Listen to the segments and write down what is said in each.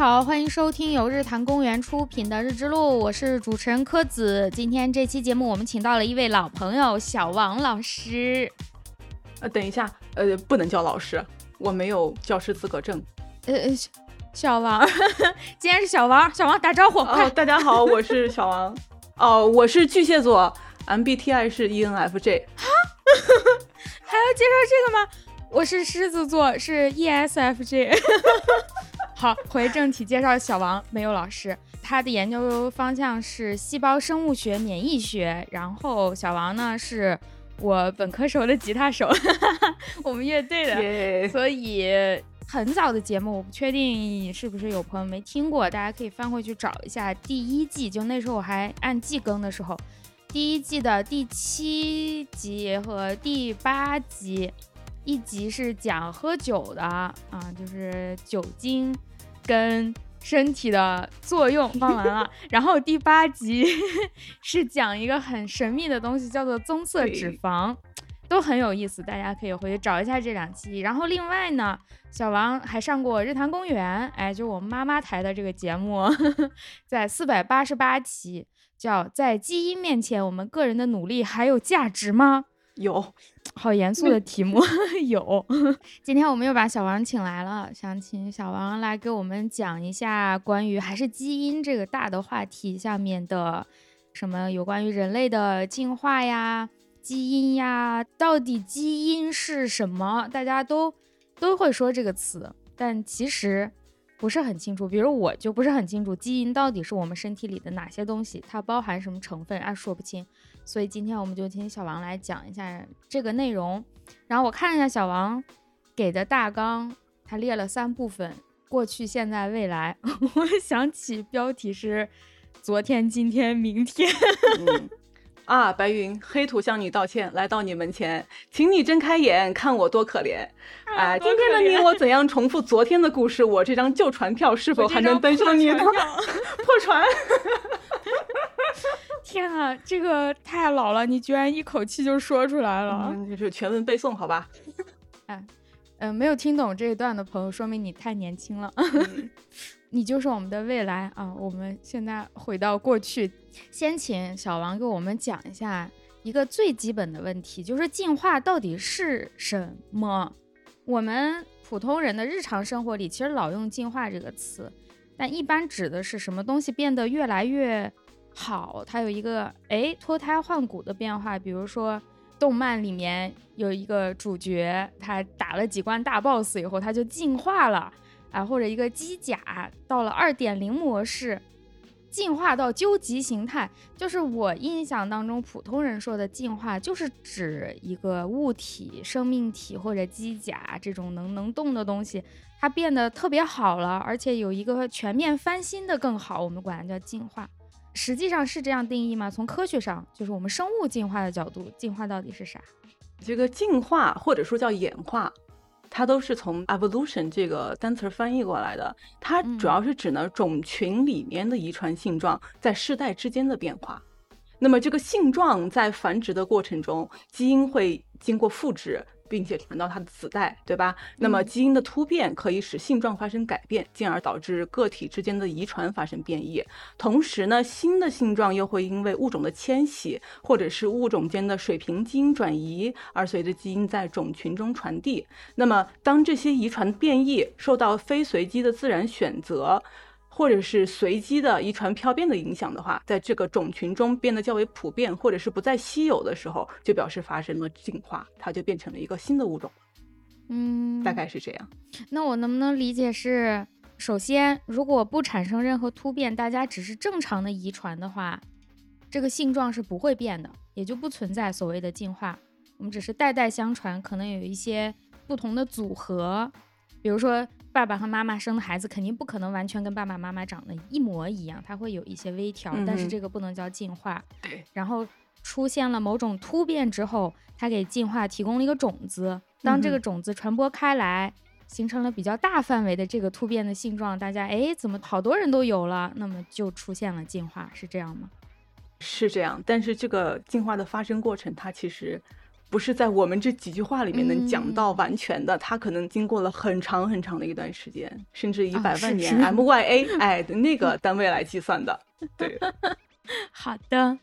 好，欢迎收听由日坛公园出品的《日之路》，我是主持人柯子。今天这期节目，我们请到了一位老朋友小王老师。呃，等一下，呃，不能叫老师，我没有教师资格证。呃，小王，今天是小王，小王打招呼。哦，大家好，我是小王。哦，我是巨蟹座，MBTI 是 ENFJ。哈，还要介绍这个吗？我是狮子座，是 ESFJ。好，回正题，介绍小王，没有老师，他的研究方向是细胞生物学、免疫学。然后小王呢，是我本科时候的吉他手，我们乐队的。所以很早的节目，我不确定是不是有朋友没听过，大家可以翻回去找一下第一季，就那时候我还按季更的时候，第一季的第七集和第八集，一集是讲喝酒的啊，就是酒精。跟身体的作用。放完了，然后第八集 是讲一个很神秘的东西，叫做棕色脂肪，都很有意思，大家可以回去找一下这两期。然后另外呢，小王还上过日坛公园，哎，就我们妈妈台的这个节目，在四百八十八期，叫在基因面前，我们个人的努力还有价值吗？有，好严肃的题目。有，今天我们又把小王请来了，想请小王来给我们讲一下关于还是基因这个大的话题下面的什么有关于人类的进化呀、基因呀，到底基因是什么？大家都都会说这个词，但其实不是很清楚。比如我就不是很清楚，基因到底是我们身体里的哪些东西，它包含什么成分啊，说不清。所以今天我们就请小王来讲一下这个内容。然后我看一下小王给的大纲，他列了三部分：过去、现在、未来。我想起标题是“昨天、今天、明天”。啊，白云，黑土向你道歉，来到你门前，请你睁开眼，看我多可怜。啊，今天的你我怎样重复昨天的故事？我这张旧船票是否还能登上你的 破船？天啊，这个太老了！你居然一口气就说出来了，就是全文背诵，好吧？哎，嗯，没有听懂这一段的朋友，说明你太年轻了。你就是我们的未来啊！我们现在回到过去，先请小王给我们讲一下一个最基本的问题，就是进化到底是什么？我们普通人的日常生活里，其实老用“进化”这个词，但一般指的是什么东西变得越来越……好，它有一个哎脱胎换骨的变化，比如说动漫里面有一个主角，他打了几关大 boss 以后，他就进化了啊，或者一个机甲到了二点零模式，进化到究极形态，就是我印象当中普通人说的进化，就是指一个物体、生命体或者机甲这种能能动的东西，它变得特别好了，而且有一个全面翻新的更好，我们管它叫进化。实际上是这样定义吗？从科学上，就是我们生物进化的角度，进化到底是啥？这个进化或者说叫演化，它都是从 evolution 这个单词翻译过来的。它主要是指呢种群里面的遗传性状在世代之间的变化。那么这个性状在繁殖的过程中，基因会经过复制。并且传到它的子代，对吧？那么基因的突变可以使性状发生改变，进而导致个体之间的遗传发生变异。同时呢，新的性状又会因为物种的迁徙，或者是物种间的水平基因转移，而随着基因在种群中传递。那么，当这些遗传变异受到非随机的自然选择。或者是随机的遗传漂变的影响的话，在这个种群中变得较为普遍，或者是不再稀有的时候，就表示发生了进化，它就变成了一个新的物种。嗯，大概是这样。那我能不能理解是，首先，如果不产生任何突变，大家只是正常的遗传的话，这个性状是不会变的，也就不存在所谓的进化。我们只是代代相传，可能有一些不同的组合，比如说。爸爸和妈妈生的孩子肯定不可能完全跟爸爸妈妈长得一模一样，它会有一些微调，但是这个不能叫进化。对。然后出现了某种突变之后，它给进化提供了一个种子。当这个种子传播开来，形成了比较大范围的这个突变的性状，大家哎，怎么好多人都有了？那么就出现了进化，是这样吗？是这样，但是这个进化的发生过程，它其实。不是在我们这几句话里面能讲到完全的，它可能经过了很长很长的一段时间，甚至以百万年 （MYA） 哎的那个单位来计算的。对，好的，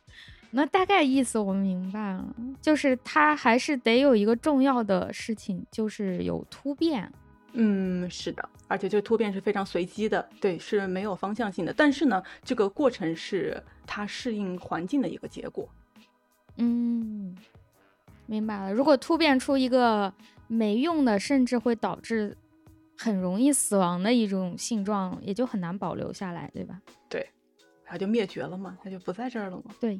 那大概意思我明白了，就是它还是得有一个重要的事情，就是有突变。嗯，是的，而且这个突变是非常随机的，对，是没有方向性的。但是呢，这个过程是它适应环境的一个结果。嗯，明白了。如果突变出一个没用的，甚至会导致很容易死亡的一种性状，也就很难保留下来，对吧？对，它就灭绝了嘛，它就不在这儿了嘛。对，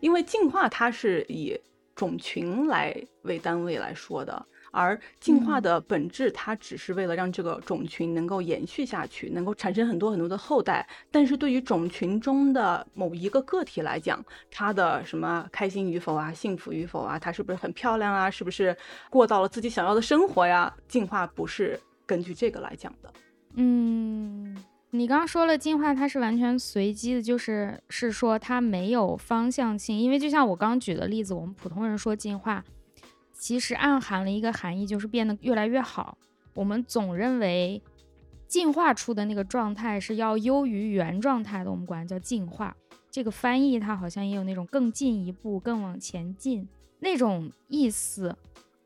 因为进化它是以种群来为单位来说的。而进化的本质，它只是为了让这个种群能够延续下去，能够产生很多很多的后代。但是对于种群中的某一个个体来讲，它的什么开心与否啊，幸福与否啊，它是不是很漂亮啊，是不是过到了自己想要的生活呀？进化不是根据这个来讲的。嗯，你刚刚说了，进化它是完全随机的，就是是说它没有方向性。因为就像我刚举的例子，我们普通人说进化。其实暗含了一个含义，就是变得越来越好。我们总认为进化出的那个状态是要优于原状态的，我们管它叫进化。这个翻译它好像也有那种更进一步、更往前进那种意思。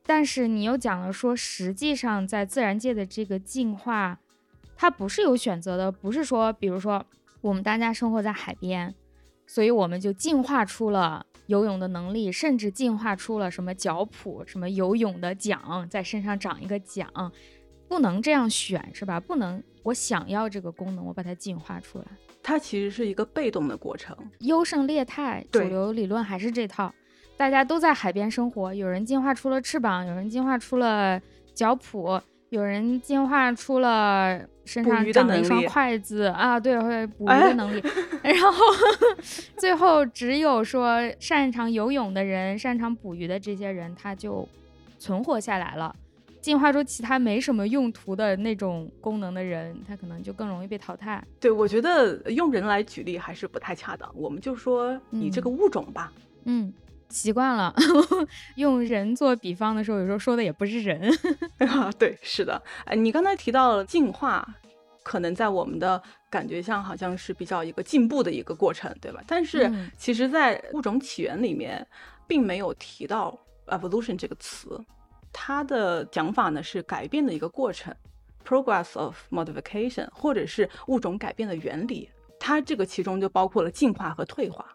但是你又讲了说，实际上在自然界的这个进化，它不是有选择的，不是说，比如说我们大家生活在海边，所以我们就进化出了。游泳的能力，甚至进化出了什么脚蹼，什么游泳的桨，在身上长一个桨，不能这样选，是吧？不能，我想要这个功能，我把它进化出来。它其实是一个被动的过程。优胜劣汰，主流理论还是这套。大家都在海边生活，有人进化出了翅膀，有人进化出了脚蹼。有人进化出了身上长了一双筷子啊，对，会捕鱼的能力。然后最后只有说擅长游泳的人、擅长捕鱼的这些人，他就存活下来了。进化出其他没什么用途的那种功能的人，他可能就更容易被淘汰。对，我觉得用人来举例还是不太恰当。我们就说你这个物种吧，嗯。习惯了 用人做比方的时候，有时候说的也不是人。对，是的。哎，你刚才提到了进化，可能在我们的感觉上好像是比较一个进步的一个过程，对吧？但是其实，在物种起源里面，并没有提到 evolution 这个词，它的讲法呢是改变的一个过程，progress of modification，或者是物种改变的原理。它这个其中就包括了进化和退化。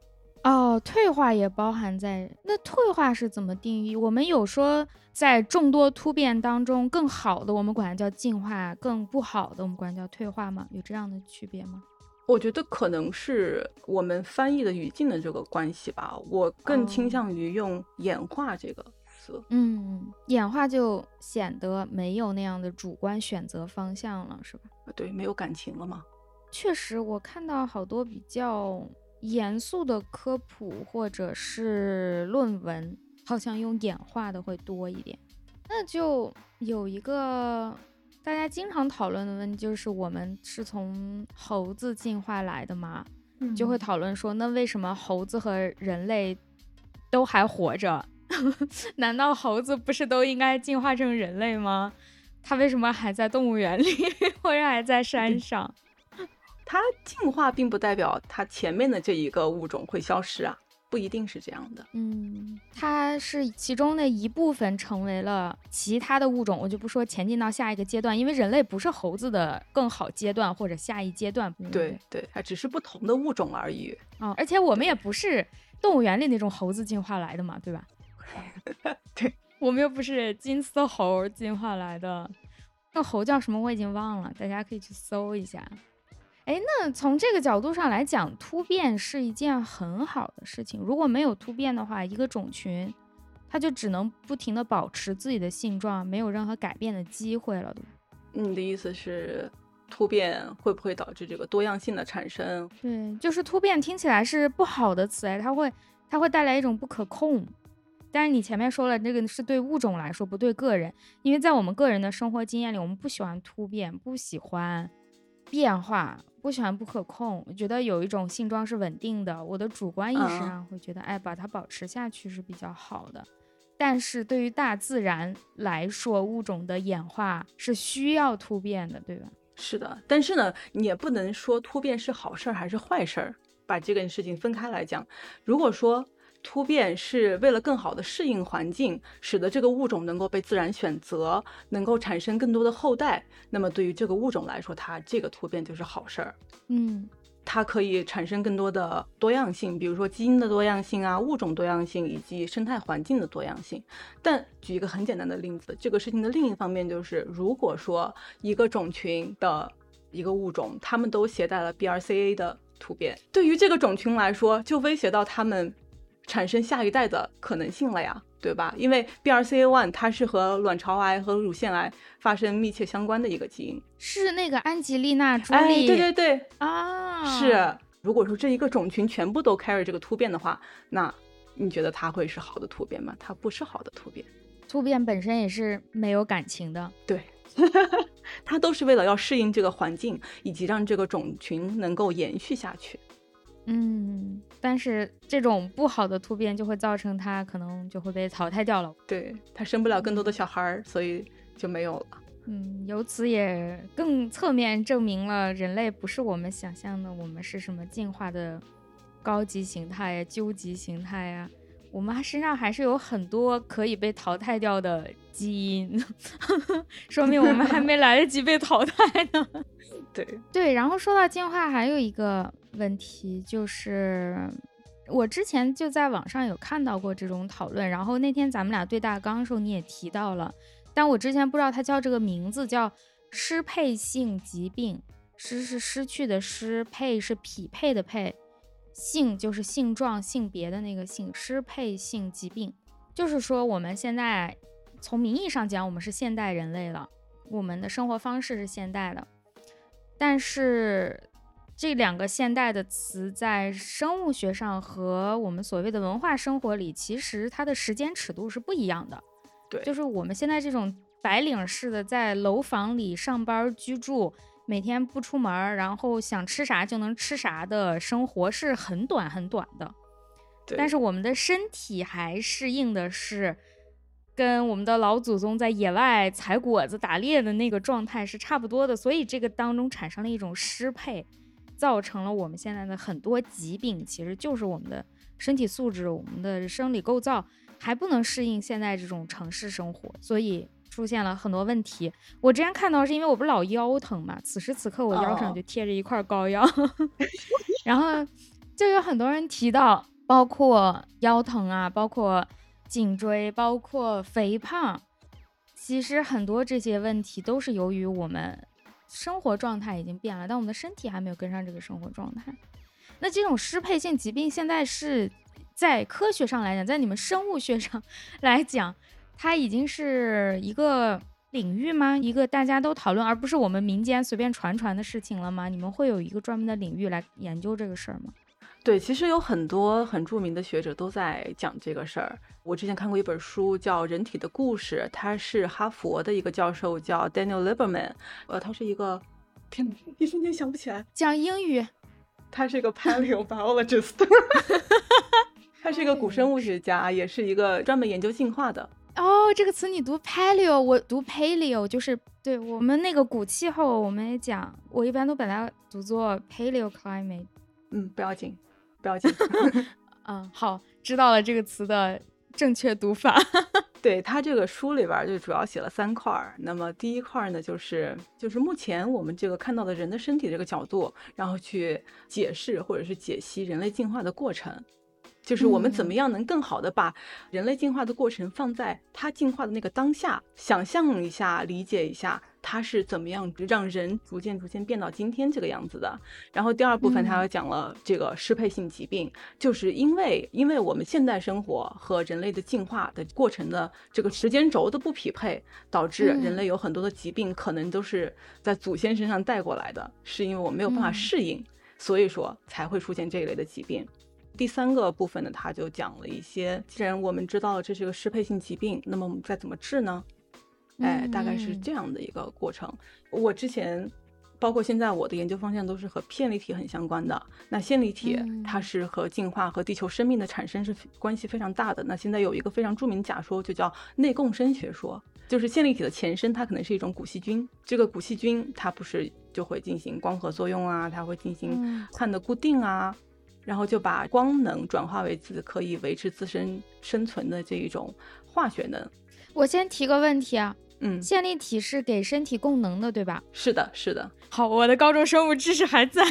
哦，退化也包含在那。退化是怎么定义？我们有说在众多突变当中更好的，我们管它叫进化；更不好的，我们管它叫退化吗？有这样的区别吗？我觉得可能是我们翻译的语境的这个关系吧。我更倾向于用演化这个词。嗯，演化就显得没有那样的主观选择方向了，是吧？对，没有感情了吗？确实，我看到好多比较。严肃的科普或者是论文，好像用演化的会多一点。那就有一个大家经常讨论的问题，就是我们是从猴子进化来的吗？就会讨论说，那为什么猴子和人类都还活着？难道猴子不是都应该进化成人类吗？它为什么还在动物园里，或者还在山上？它进化并不代表它前面的这一个物种会消失啊，不一定是这样的。嗯，它是其中的一部分，成为了其他的物种。我就不说前进到下一个阶段，因为人类不是猴子的更好阶段或者下一阶段。对对，它只是不同的物种而已。哦，而且我们也不是动物园里那种猴子进化来的嘛，对吧？对，我们又不是金丝猴进化来的。那猴叫什么？我已经忘了，大家可以去搜一下。哎，那从这个角度上来讲，突变是一件很好的事情。如果没有突变的话，一个种群，它就只能不停的保持自己的性状，没有任何改变的机会了？你的意思是，突变会不会导致这个多样性的产生？对，就是突变听起来是不好的词，哎，它会它会带来一种不可控。但是你前面说了，这个是对物种来说，不对个人，因为在我们个人的生活经验里，我们不喜欢突变，不喜欢变化。不喜欢不可控，我觉得有一种性状是稳定的。我的主观意识上会觉得，哎，把它保持下去是比较好的。但是对于大自然来说，物种的演化是需要突变的，对吧？是的，但是呢，你也不能说突变是好事儿还是坏事儿，把这个事情分开来讲。如果说突变是为了更好的适应环境，使得这个物种能够被自然选择，能够产生更多的后代，那么对于这个物种来说，它这个突变就是好事儿。嗯。它可以产生更多的多样性，比如说基因的多样性啊，物种多样性以及生态环境的多样性。但举一个很简单的例子，这个事情的另一方面就是，如果说一个种群的一个物种，它们都携带了 BRCA 的突变，对于这个种群来说，就威胁到它们产生下一代的可能性了呀。对吧？因为 BRCA1 它是和卵巢癌和乳腺癌发生密切相关的一个基因，是那个安吉丽娜·朱莉。对对对啊，是。如果说这一个种群全部都 carry 这个突变的话，那你觉得它会是好的突变吗？它不是好的突变。突变本身也是没有感情的。对，它都是为了要适应这个环境，以及让这个种群能够延续下去。嗯，但是这种不好的突变就会造成它可能就会被淘汰掉了。对，它生不了更多的小孩儿，所以就没有了。嗯，由此也更侧面证明了人类不是我们想象的，我们是什么进化的高级形态呀、究极形态呀？我们身上还是有很多可以被淘汰掉的基因，说明我们还没来得及被淘汰呢。对对，然后说到进化，还有一个。问题就是，我之前就在网上有看到过这种讨论，然后那天咱们俩对大纲的时候你也提到了，但我之前不知道它叫这个名字，叫失配性疾病。失是失去的失，配是匹配的配，性就是性状、性别的那个性。失配性疾病就是说我们现在从名义上讲，我们是现代人类了，我们的生活方式是现代的，但是。这两个现代的词在生物学上和我们所谓的文化生活里，其实它的时间尺度是不一样的。对，就是我们现在这种白领式的在楼房里上班居住，每天不出门，然后想吃啥就能吃啥的生活是很短很短的。但是我们的身体还适应的是跟我们的老祖宗在野外采果子、打猎的那个状态是差不多的，所以这个当中产生了一种失配。造成了我们现在的很多疾病，其实就是我们的身体素质、我们的生理构造还不能适应现在这种城市生活，所以出现了很多问题。我之前看到是因为我不是老腰疼嘛，此时此刻我腰上就贴着一块膏药，然后就有很多人提到，包括腰疼啊，包括颈椎，包括肥胖，其实很多这些问题都是由于我们。生活状态已经变了，但我们的身体还没有跟上这个生活状态。那这种失配性疾病现在是在科学上来讲，在你们生物学上 来讲，它已经是一个领域吗？一个大家都讨论，而不是我们民间随便传传的事情了吗？你们会有一个专门的领域来研究这个事儿吗？对，其实有很多很著名的学者都在讲这个事儿。我之前看过一本书叫《人体的故事》，他是哈佛的一个教授叫 Daniel Lieberman，呃，他是一个，天哪，一瞬间想不起来。讲英语。他是一个 paleobiologist，他是一个古生物学家，也是一个专门研究进化的。哦，这个词你读 paleo，我读 paleo，就是对我们那个古气候，我们也讲，我一般都把它读作 paleoclimate。嗯，不要紧。不要紧，嗯，好，知道了这个词的正确读法。对他这个书里边就主要写了三块儿。那么第一块呢，就是就是目前我们这个看到的人的身体这个角度，然后去解释或者是解析人类进化的过程。就是我们怎么样能更好的把人类进化的过程放在它进化的那个当下，想象一下，理解一下它是怎么样让人逐渐逐渐变到今天这个样子的。然后第二部分他又讲了这个适配性疾病，就是因为因为我们现代生活和人类的进化的过程的这个时间轴的不匹配，导致人类有很多的疾病可能都是在祖先身上带过来的，是因为我没有办法适应，所以说才会出现这一类的疾病。第三个部分呢，他就讲了一些，既然我们知道了这是个适配性疾病，那么我们再怎么治呢？哎，大概是这样的一个过程。我之前包括现在我的研究方向都是和线粒体很相关的。那线粒体它是和进化和地球生命的产生是关系非常大的。那现在有一个非常著名的假说，就叫内共生学说，就是线粒体的前身它可能是一种古细菌。这个古细菌它不是就会进行光合作用啊，它会进行碳的固定啊，然后就把光能转化为自己可以维持自身生存的这一种化学能。我先提个问题啊。嗯，线粒体是给身体供能的，对吧？是的，是的。好，我的高中生物知识还在，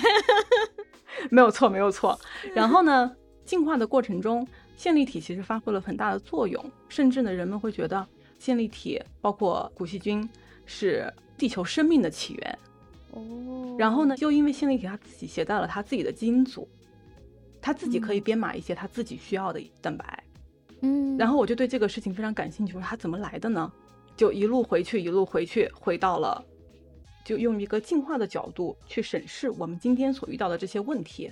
没有错，没有错。然后呢，进化的过程中，线粒体其实发挥了很大的作用，甚至呢，人们会觉得线粒体包括古细菌是地球生命的起源。哦。然后呢，就因为线粒体它自己携带了它自己的基因组，它自己可以编码一些他自己需要的蛋白。嗯。然后我就对这个事情非常感兴趣，说他怎么来的呢？就一路回去，一路回去，回到了，就用一个进化的角度去审视我们今天所遇到的这些问题。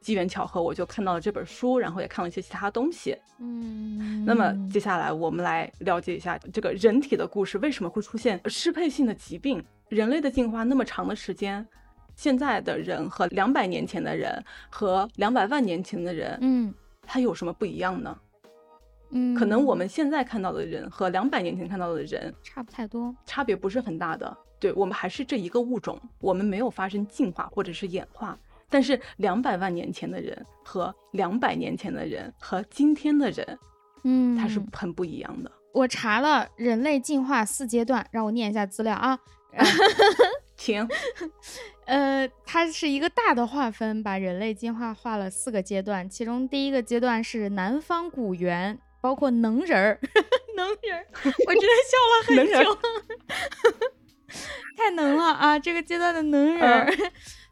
机缘巧合，我就看到了这本书，然后也看了一些其他东西。嗯，那么接下来我们来了解一下这个人体的故事，为什么会出现适配性的疾病？人类的进化那么长的时间，现在的人和两百年前的人和两百万年前的人，嗯，他有什么不一样呢？嗯，可能我们现在看到的人和两百年前看到的人差不太多，差别不是很大的。对我们还是这一个物种，我们没有发生进化或者是演化。但是两百万年前的人和两百年前的人和今天的人，嗯，它是很不一样的。我查了人类进化四阶段，让我念一下资料啊，请。呃，它是一个大的划分，把人类进化划了四个阶段，其中第一个阶段是南方古猿。包括能人儿，能人儿，我真的笑了很久，太能了啊！这个阶段的能人儿，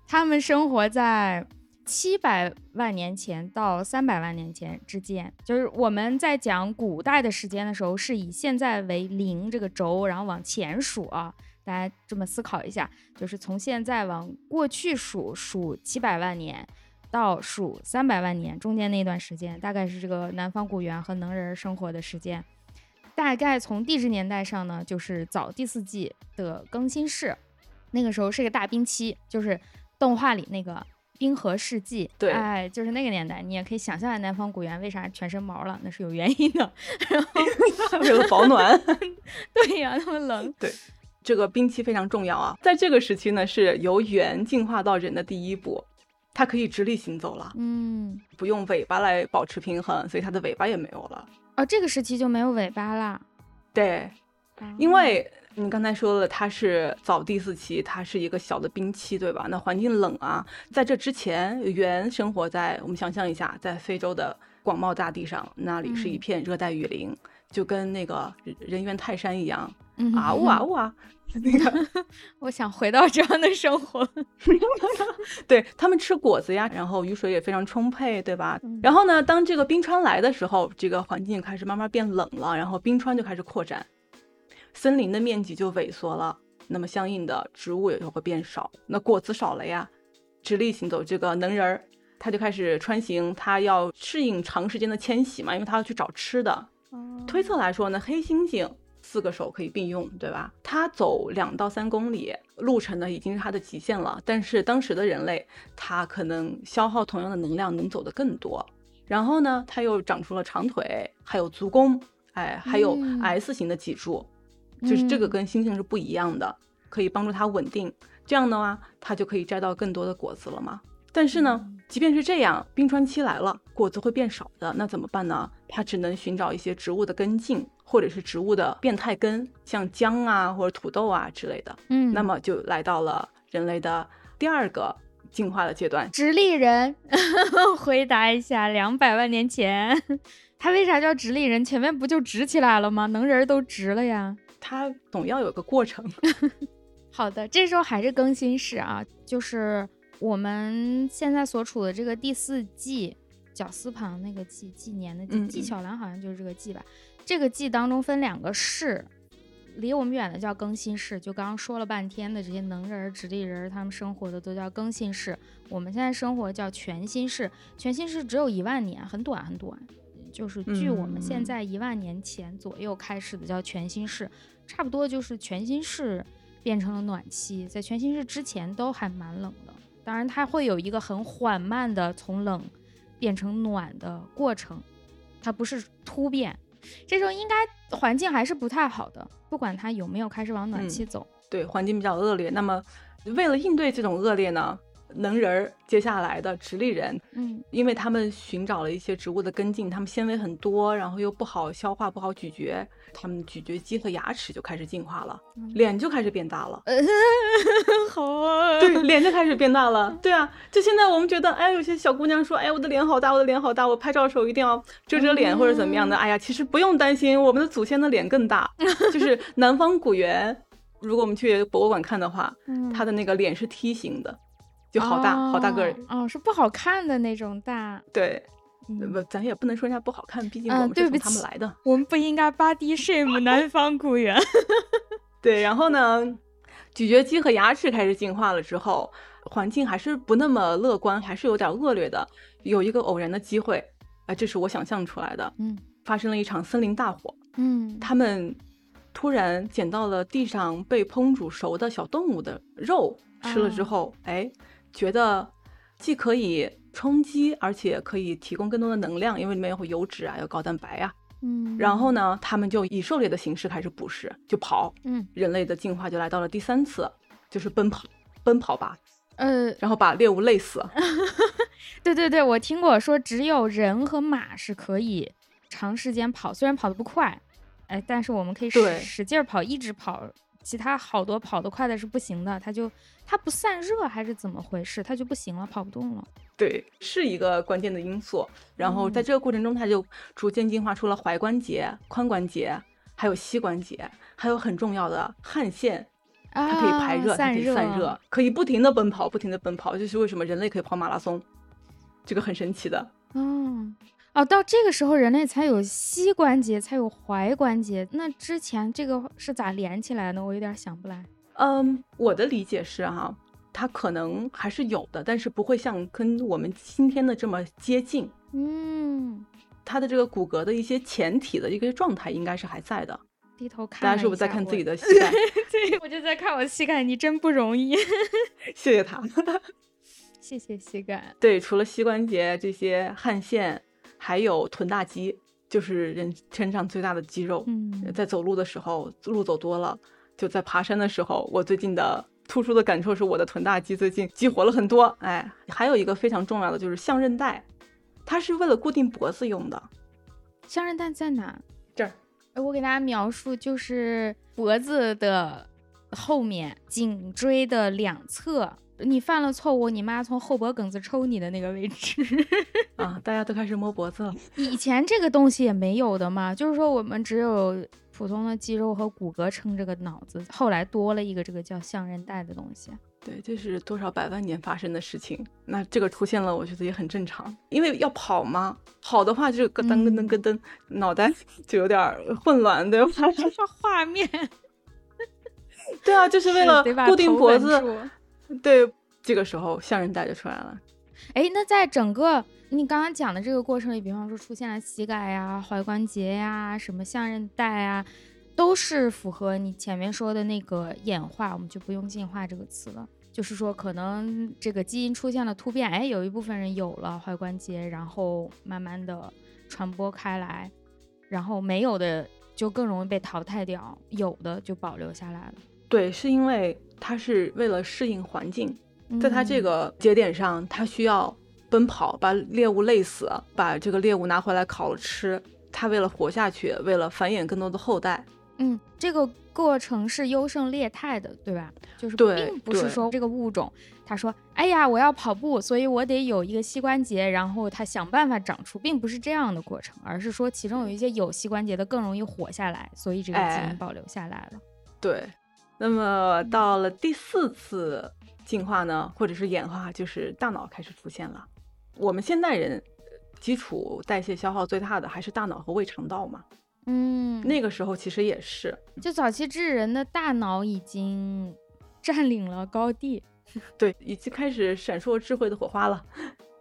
他们生活在七百万年前到三百万年前之间。就是我们在讲古代的时间的时候，是以现在为零这个轴，然后往前数啊。大家这么思考一下，就是从现在往过去数，数七百万年。到数三百万年中间那段时间，大概是这个南方古猿和能人生活的时间。大概从地质年代上呢，就是早第四纪的更新世，那个时候是个大冰期，就是动画里那个冰河世纪。对，哎，就是那个年代，你也可以想象下南方古猿为啥全身毛了，那是有原因的。然后 为了保暖。对呀，那么冷。对，这个冰期非常重要啊，在这个时期呢，是由猿进化到人的第一步。它可以直立行走了，嗯，不用尾巴来保持平衡，所以它的尾巴也没有了。哦，这个时期就没有尾巴了。对，因为你刚才说了，它是早第四期，它是一个小的冰期，对吧？那环境冷啊，在这之前，猿生活在我们想象一下，在非洲的广袤大地上，那里是一片热带雨林，就跟那个人猿泰山一样，啊呜啊呜啊。那个，我想回到这样的生活。对他们吃果子呀，然后雨水也非常充沛，对吧？然后呢，当这个冰川来的时候，这个环境开始慢慢变冷了，然后冰川就开始扩展，森林的面积就萎缩了，那么相应的植物也就会变少，那果子少了呀，直立行走这个能人儿，他就开始穿行，他要适应长时间的迁徙嘛，因为他要去找吃的。推测来说呢，黑猩猩。四个手可以并用，对吧？它走两到三公里路程呢，已经是它的极限了。但是当时的人类，它可能消耗同样的能量，能走得更多。然后呢，它又长出了长腿，还有足弓，哎，还有 S 型的脊柱，就是这个跟猩猩是不一样的，可以帮助它稳定。这样的话，它就可以摘到更多的果子了嘛。但是呢，即便是这样，冰川期来了，果子会变少的，那怎么办呢？它只能寻找一些植物的根茎。或者是植物的变态根，像姜啊或者土豆啊之类的，嗯，那么就来到了人类的第二个进化的阶段。直立人，回答一下，两百万年前，它为啥叫直立人？前面不就直起来了吗？能人都直了呀。它总要有个过程。好的，这时候还是更新世啊，就是我们现在所处的这个第四纪，绞丝旁那个纪，纪年的纪，纪晓岚好像就是这个纪吧。这个季当中分两个市，离我们远的叫更新世，就刚刚说了半天的这些能人、直立人，他们生活的都叫更新世。我们现在生活叫全新世，全新世只有一万年，很短很短，就是距我们现在一万年前左右开始的叫全新世，差不多就是全新世。变成了暖气，在全新世之前都还蛮冷的。当然，它会有一个很缓慢的从冷变成暖的过程，它不是突变。这时候应该环境还是不太好的，不管它有没有开始往暖气走。对，环境比较恶劣。那么，为了应对这种恶劣呢？能人儿接下来的直立人，嗯，因为他们寻找了一些植物的根茎，他们纤维很多，然后又不好消化、不好咀嚼，他们咀嚼肌和牙齿就开始进化了，脸就开始变大了。好啊，对，脸就开始变大了。对啊，就现在我们觉得，哎，有些小姑娘说，哎，我的脸好大，我的脸好大，我拍照的时候一定要遮遮脸或者怎么样的。哎呀，其实不用担心，我们的祖先的脸更大，就是南方古猿，如果我们去博物馆看的话，它的那个脸是梯形的。就好大好大个儿，哦，是不好看的那种大。对，不，咱也不能说人家不好看，毕竟我们是从他们来的。我们不应该 body shame 南方古猿。对，然后呢，咀嚼肌和牙齿开始进化了之后，环境还是不那么乐观，还是有点恶劣的。有一个偶然的机会，啊，这是我想象出来的。嗯，发生了一场森林大火。嗯，他们突然捡到了地上被烹煮熟的小动物的肉，吃了之后，哎。觉得既可以充饥，而且可以提供更多的能量，因为里面有油脂啊，有高蛋白啊。嗯，然后呢，他们就以狩猎的形式开始捕食，就跑。嗯，人类的进化就来到了第三次，就是奔跑，奔跑吧。呃，然后把猎物累死。对对对，我听过说，只有人和马是可以长时间跑，虽然跑得不快，哎，但是我们可以使使劲跑，一直跑。其他好多跑得快的是不行的，它就它不散热还是怎么回事，它就不行了，跑不动了。对，是一个关键的因素。然后在这个过程中，它就逐渐进化出了踝关节、髋关节，还有膝关节，还有很重要的汗腺，它可以排热，它可以散热，可以不停的奔跑，不停的奔跑。这是为什么人类可以跑马拉松，这个很神奇的。嗯。哦，到这个时候人类才有膝关节，才有踝关节。那之前这个是咋连起来的？我有点想不来。嗯，我的理解是哈，它可能还是有的，但是不会像跟我们今天的这么接近。嗯，它的这个骨骼的一些前体的一个状态应该是还在的。低头看，大家是不是在看自己的膝盖？对，我就在看我的膝盖。你真不容易，谢谢他，谢谢膝盖。对，除了膝关节这些汗腺。还有臀大肌，就是人身上最大的肌肉。嗯，在走路的时候，路走多了，就在爬山的时候，我最近的突出的感受是我的臀大肌最近激活了很多。哎，还有一个非常重要的就是项韧带，它是为了固定脖子用的。项韧带在哪？这儿。我给大家描述，就是脖子的后面，颈椎的两侧。你犯了错误，你妈从后脖梗子抽你的那个位置 啊！大家都开始摸脖子了。以前这个东西也没有的嘛，就是说我们只有普通的肌肉和骨骼撑这个脑子，后来多了一个这个叫项韧带的东西。对，这是多少百万年发生的事情。那这个出现了，我觉得也很正常，因为要跑嘛，跑的话就咯噔咯噔咯噔，脑袋就有点混乱，对吧？画面。对啊，就是为了固定脖子。对，这个时候项韧带就出来了。哎，那在整个你刚刚讲的这个过程里，比方说出现了膝盖呀、踝关节呀、什么项韧带啊，都是符合你前面说的那个演化，我们就不用进化这个词了。就是说，可能这个基因出现了突变，哎，有一部分人有了踝关节，然后慢慢的传播开来，然后没有的就更容易被淘汰掉，有的就保留下来了。对，是因为它是为了适应环境，在它这个节点上，它需要奔跑，把猎物累死，把这个猎物拿回来烤了吃。它为了活下去，为了繁衍更多的后代，嗯，这个过程是优胜劣汰的，对吧？就是并不是说这个物种，他说，哎呀，我要跑步，所以我得有一个膝关节，然后它想办法长出，并不是这样的过程，而是说其中有一些有膝关节的更容易活下来，所以这个基因保留下来了。对。那么到了第四次进化呢，或者是演化，就是大脑开始出现了。我们现代人基础代谢消耗最大的还是大脑和胃肠道嘛。嗯，那个时候其实也是，就早期智人的大脑已经占领了高地，对，已经开始闪烁智慧的火花了。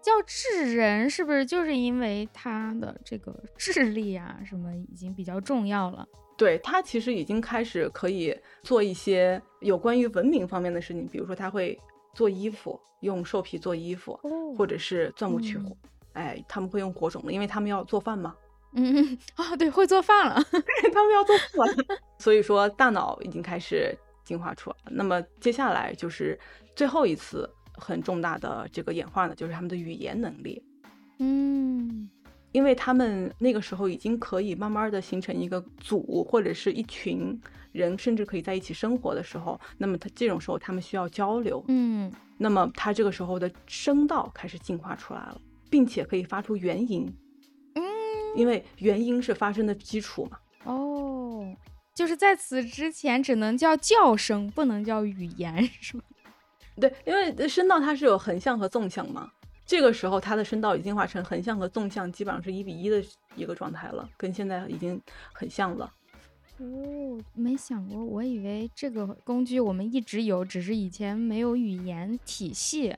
叫智人是不是就是因为他的这个智力啊什么已经比较重要了？对，他其实已经开始可以做一些有关于文明方面的事情，比如说他会做衣服，用兽皮做衣服，或者是钻木取火。哎，他们会用火种的，因为他们要做饭嘛。嗯 啊，对，会做饭了，他们要做饭，所以说大脑已经开始进化出来了。那么接下来就是最后一次很重大的这个演化呢，就是他们的语言能力。嗯，因为他们那个时候已经可以慢慢的形成一个组或者是一群人，甚至可以在一起生活的时候，那么他这种时候他们需要交流。嗯，那么他这个时候的声道开始进化出来了，并且可以发出元音。嗯因为元音是发声的基础嘛。哦，就是在此之前只能叫叫声，不能叫语言，是吗？对，因为声道它是有横向和纵向嘛。这个时候它的声道已经进化成横向和纵向基本上是一比一的一个状态了，跟现在已经很像了。哦，没想过，我以为这个工具我们一直有，只是以前没有语言体系，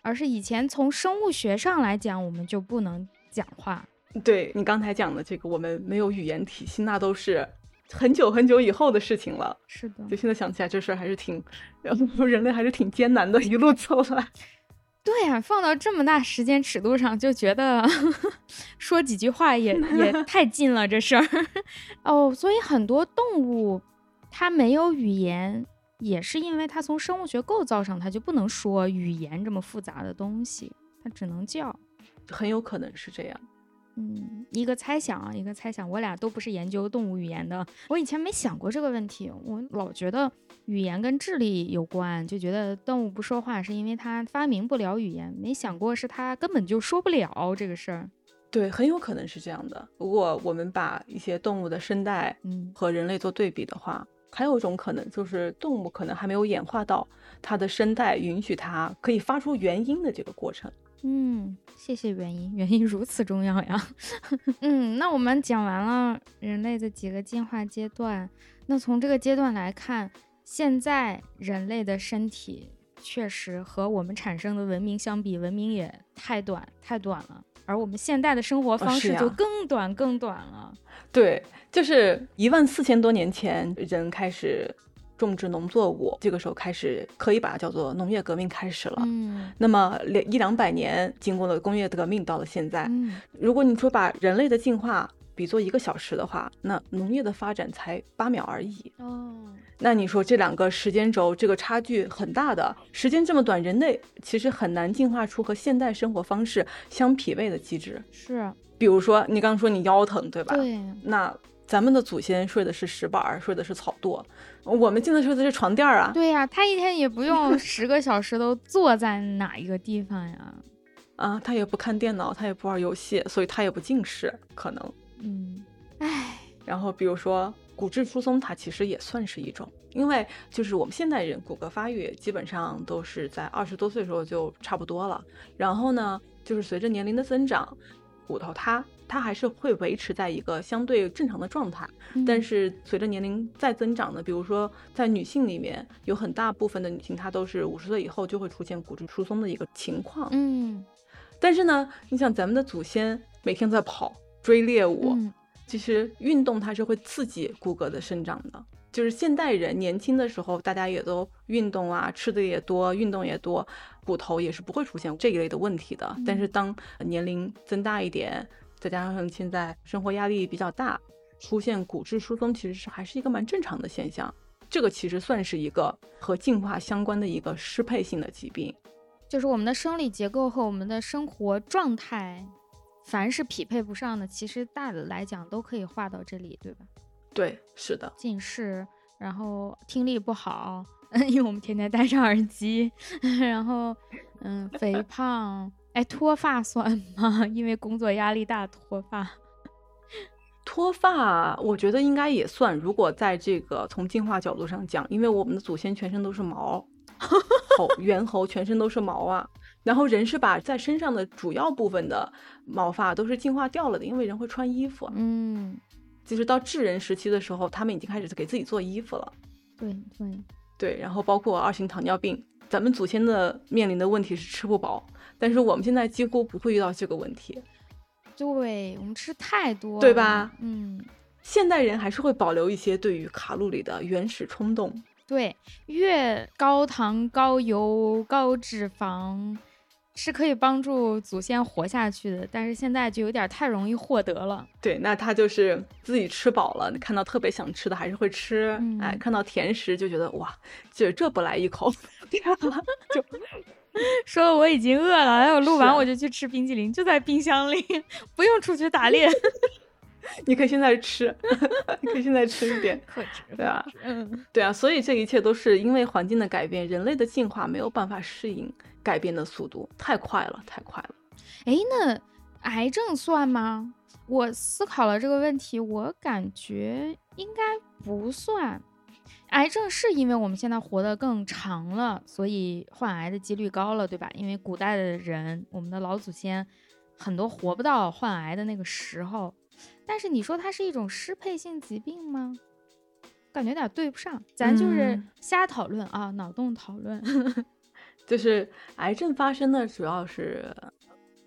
而是以前从生物学上来讲，我们就不能讲话。对你刚才讲的这个，我们没有语言体系，那都是很久很久以后的事情了。是的，就现在想起来，这事儿还是挺，人类还是挺艰难的，一路走来。对呀，放到这么大时间尺度上，就觉得 说几句话也 也太近了，这事儿。哦，所以很多动物它没有语言，也是因为它从生物学构造上，它就不能说语言这么复杂的东西，它只能叫。很有可能是这样。嗯，一个猜想啊，一个猜想。我俩都不是研究动物语言的，我以前没想过这个问题。我老觉得语言跟智力有关，就觉得动物不说话是因为它发明不了语言，没想过是它根本就说不了这个事儿。对，很有可能是这样的。如果我们把一些动物的声带嗯和人类做对比的话，还有一种可能就是动物可能还没有演化到它的声带允许它可以发出原音的这个过程。嗯，谢谢原因，原因如此重要呀。嗯，那我们讲完了人类的几个进化阶段，那从这个阶段来看，现在人类的身体确实和我们产生的文明相比，文明也太短太短了，而我们现代的生活方式就更短更短了。对，就是一万四千多年前人开始。种植农作物，这个时候开始可以把它叫做农业革命开始了。嗯，那么两一两百年经过了工业革命，到了现在，如果你说把人类的进化比作一个小时的话，那农业的发展才八秒而已。哦，那你说这两个时间轴，这个差距很大的，时间这么短，人类其实很难进化出和现代生活方式相匹配的机制。是，比如说你刚刚说你腰疼，对吧？对，那。咱们的祖先睡的是石板，睡的是草垛，我们进的时候的是床垫啊。对呀，他一天也不用 十个小时都坐在哪一个地方呀？啊，他也不看电脑，他也不玩游戏，所以他也不近视，可能。嗯，唉。然后比如说骨质疏松，它其实也算是一种，因为就是我们现代人骨骼发育基本上都是在二十多岁时候就差不多了，然后呢，就是随着年龄的增长。骨头它它还是会维持在一个相对正常的状态，但是随着年龄再增长呢，比如说在女性里面，有很大部分的女性她都是五十岁以后就会出现骨质疏松的一个情况。嗯，但是呢，你想咱们的祖先每天在跑追猎物，其实运动它是会刺激骨骼的生长的。就是现代人年轻的时候，大家也都运动啊，吃的也多，运动也多，骨头也是不会出现这一类的问题的。但是当年龄增大一点，再加上现在生活压力比较大，出现骨质疏松，其实是还是一个蛮正常的现象。这个其实算是一个和进化相关的一个适配性的疾病，就是我们的生理结构和我们的生活状态，凡是匹配不上的，其实大的来讲都可以划到这里，对吧？对，是的，近视，然后听力不好，因为我们天天戴上耳机，然后，嗯，肥胖，哎，脱发算吗？因为工作压力大脱发，脱发，我觉得应该也算。如果在这个从进化角度上讲，因为我们的祖先全身都是毛，猴猿猴全身都是毛啊，然后人是把在身上的主要部分的毛发都是进化掉了的，因为人会穿衣服，嗯。就是到智人时期的时候，他们已经开始给自己做衣服了。对对对，然后包括二型糖尿病，咱们祖先的面临的问题是吃不饱，但是我们现在几乎不会遇到这个问题。对我们吃太多，对吧？嗯，现代人还是会保留一些对于卡路里的原始冲动。对，越高糖、高油、高脂肪是可以帮助祖先活下去的，但是现在就有点太容易获得了。对，那他就是自己吃饱了，看到特别想吃的还是会吃，哎，看到甜食就觉得哇，就这不来一口，就说我已经饿了，待会录完我就去吃冰淇淋，就在冰箱里，不用出去打猎。你可以现在吃，你可以现在吃一点，对啊，嗯，对啊，所以这一切都是因为环境的改变，人类的进化没有办法适应改变的速度，太快了，太快了。哎，那癌症算吗？我思考了这个问题，我感觉应该不算。癌症是因为我们现在活得更长了，所以患癌的几率高了，对吧？因为古代的人，我们的老祖先很多活不到患癌的那个时候。但是你说它是一种适配性疾病吗？感觉有点对不上，咱就是瞎讨论啊，脑洞讨论。就是癌症发生的主要是，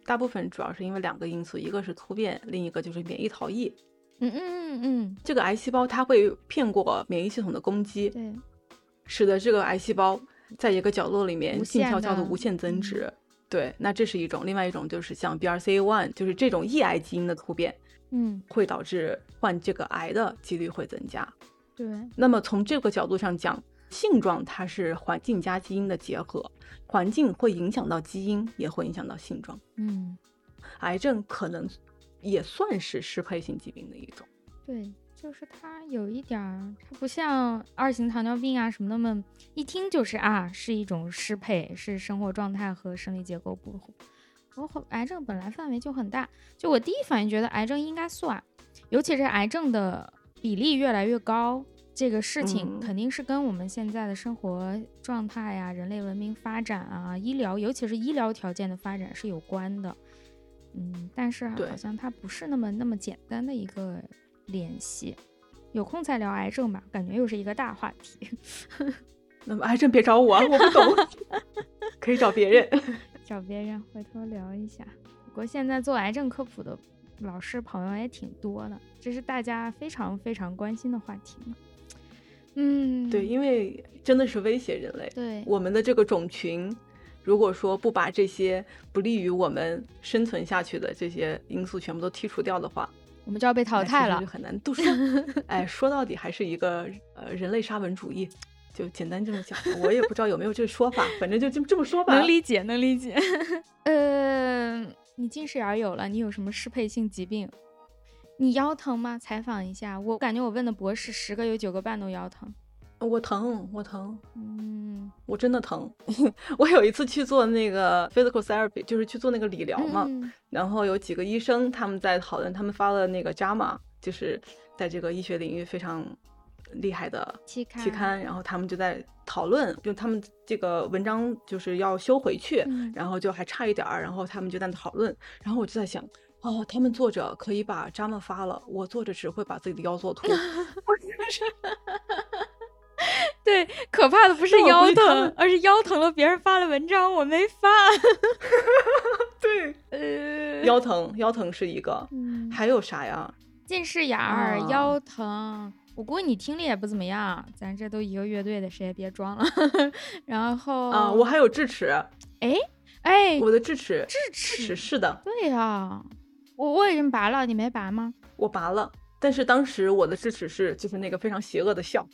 大部分主要是因为两个因素，一个是突变，另一个就是免疫逃逸。嗯嗯嗯嗯，这个癌细胞它会骗过免疫系统的攻击，对，使得这个癌细胞在一个角落里面静悄悄的无限增值。对，那这是一种，另外一种就是像 BRCA1，就是这种抑癌基因的突变。嗯，会导致患这个癌的几率会增加。对，那么从这个角度上讲，性状它是环境加基因的结合，环境会影响到基因，也会影响到性状。嗯，癌症可能也算是适配性疾病的一种。对，就是它有一点儿，它不像二型糖尿病啊什么那么一听就是啊是一种适配，是生活状态和生理结构不。我癌症本来范围就很大，就我第一反应觉得癌症应该算，尤其是癌症的比例越来越高，这个事情肯定是跟我们现在的生活状态呀、人类文明发展啊、医疗，尤其是医疗条件的发展是有关的。嗯，但是好像它不是那么那么简单的一个联系。有空再聊癌症吧，感觉又是一个大话题。那么癌症别找我，我不懂，可以找别人。找别人回头聊一下。不过现在做癌症科普的老师朋友也挺多的，这是大家非常非常关心的话题嘛。嗯，对，因为真的是威胁人类。对，我们的这个种群，如果说不把这些不利于我们生存下去的这些因素全部都剔除掉的话，我们就要被淘汰了，就很难度。哎，说到底还是一个呃人类沙文主义。就简单这么讲，我也不知道有没有这个说法，反正就这么这么说吧。能理解，能理解。呃，你近视眼有了，你有什么适配性疾病？你腰疼吗？采访一下。我感觉我问的博士十个有九个半都腰疼。我疼，我疼，嗯，我真的疼。我有一次去做那个 physical therapy，就是去做那个理疗嘛，然后有几个医生他们在讨论，他们发了那个 JAMA，就是在这个医学领域非常。厉害的期刊，期刊，然后他们就在讨论，就他们这个文章就是要修回去，然后就还差一点儿，然后他们就在讨论，然后我就在想，哦，他们作者可以把 JAMA 发了，我作者只会把自己的腰做秃。对，可怕的不是腰疼，而是腰疼了，别人发了文章我没发。对，呃，腰疼，腰疼是一个，还有啥呀？近视眼儿，腰疼。我估计你听力也不怎么样，咱这都一个乐队的，谁也别装了。然后啊，我还有智齿，哎哎，我的智齿，智齿是的，对呀，我我已经拔了，你没拔吗？我拔了，但是当时我的智齿是就是那个非常邪恶的笑，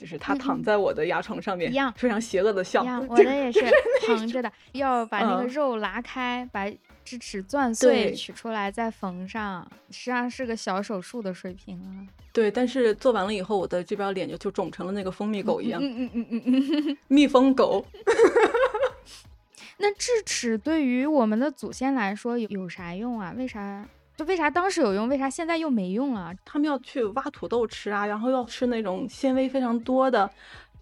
就是他躺在我的牙床上面，一样非常邪恶的笑，我的也是横着的，要把那个肉拉开，把。智齿钻碎取出来再缝上，实际上是个小手术的水平啊。对，但是做完了以后，我的这边脸就就肿成了那个蜂蜜狗一样。嗯嗯嗯嗯嗯，蜜蜂狗。那智齿对于我们的祖先来说有有啥用啊？为啥就为啥当时有用，为啥现在又没用了？他们要去挖土豆吃啊，然后要吃那种纤维非常多的。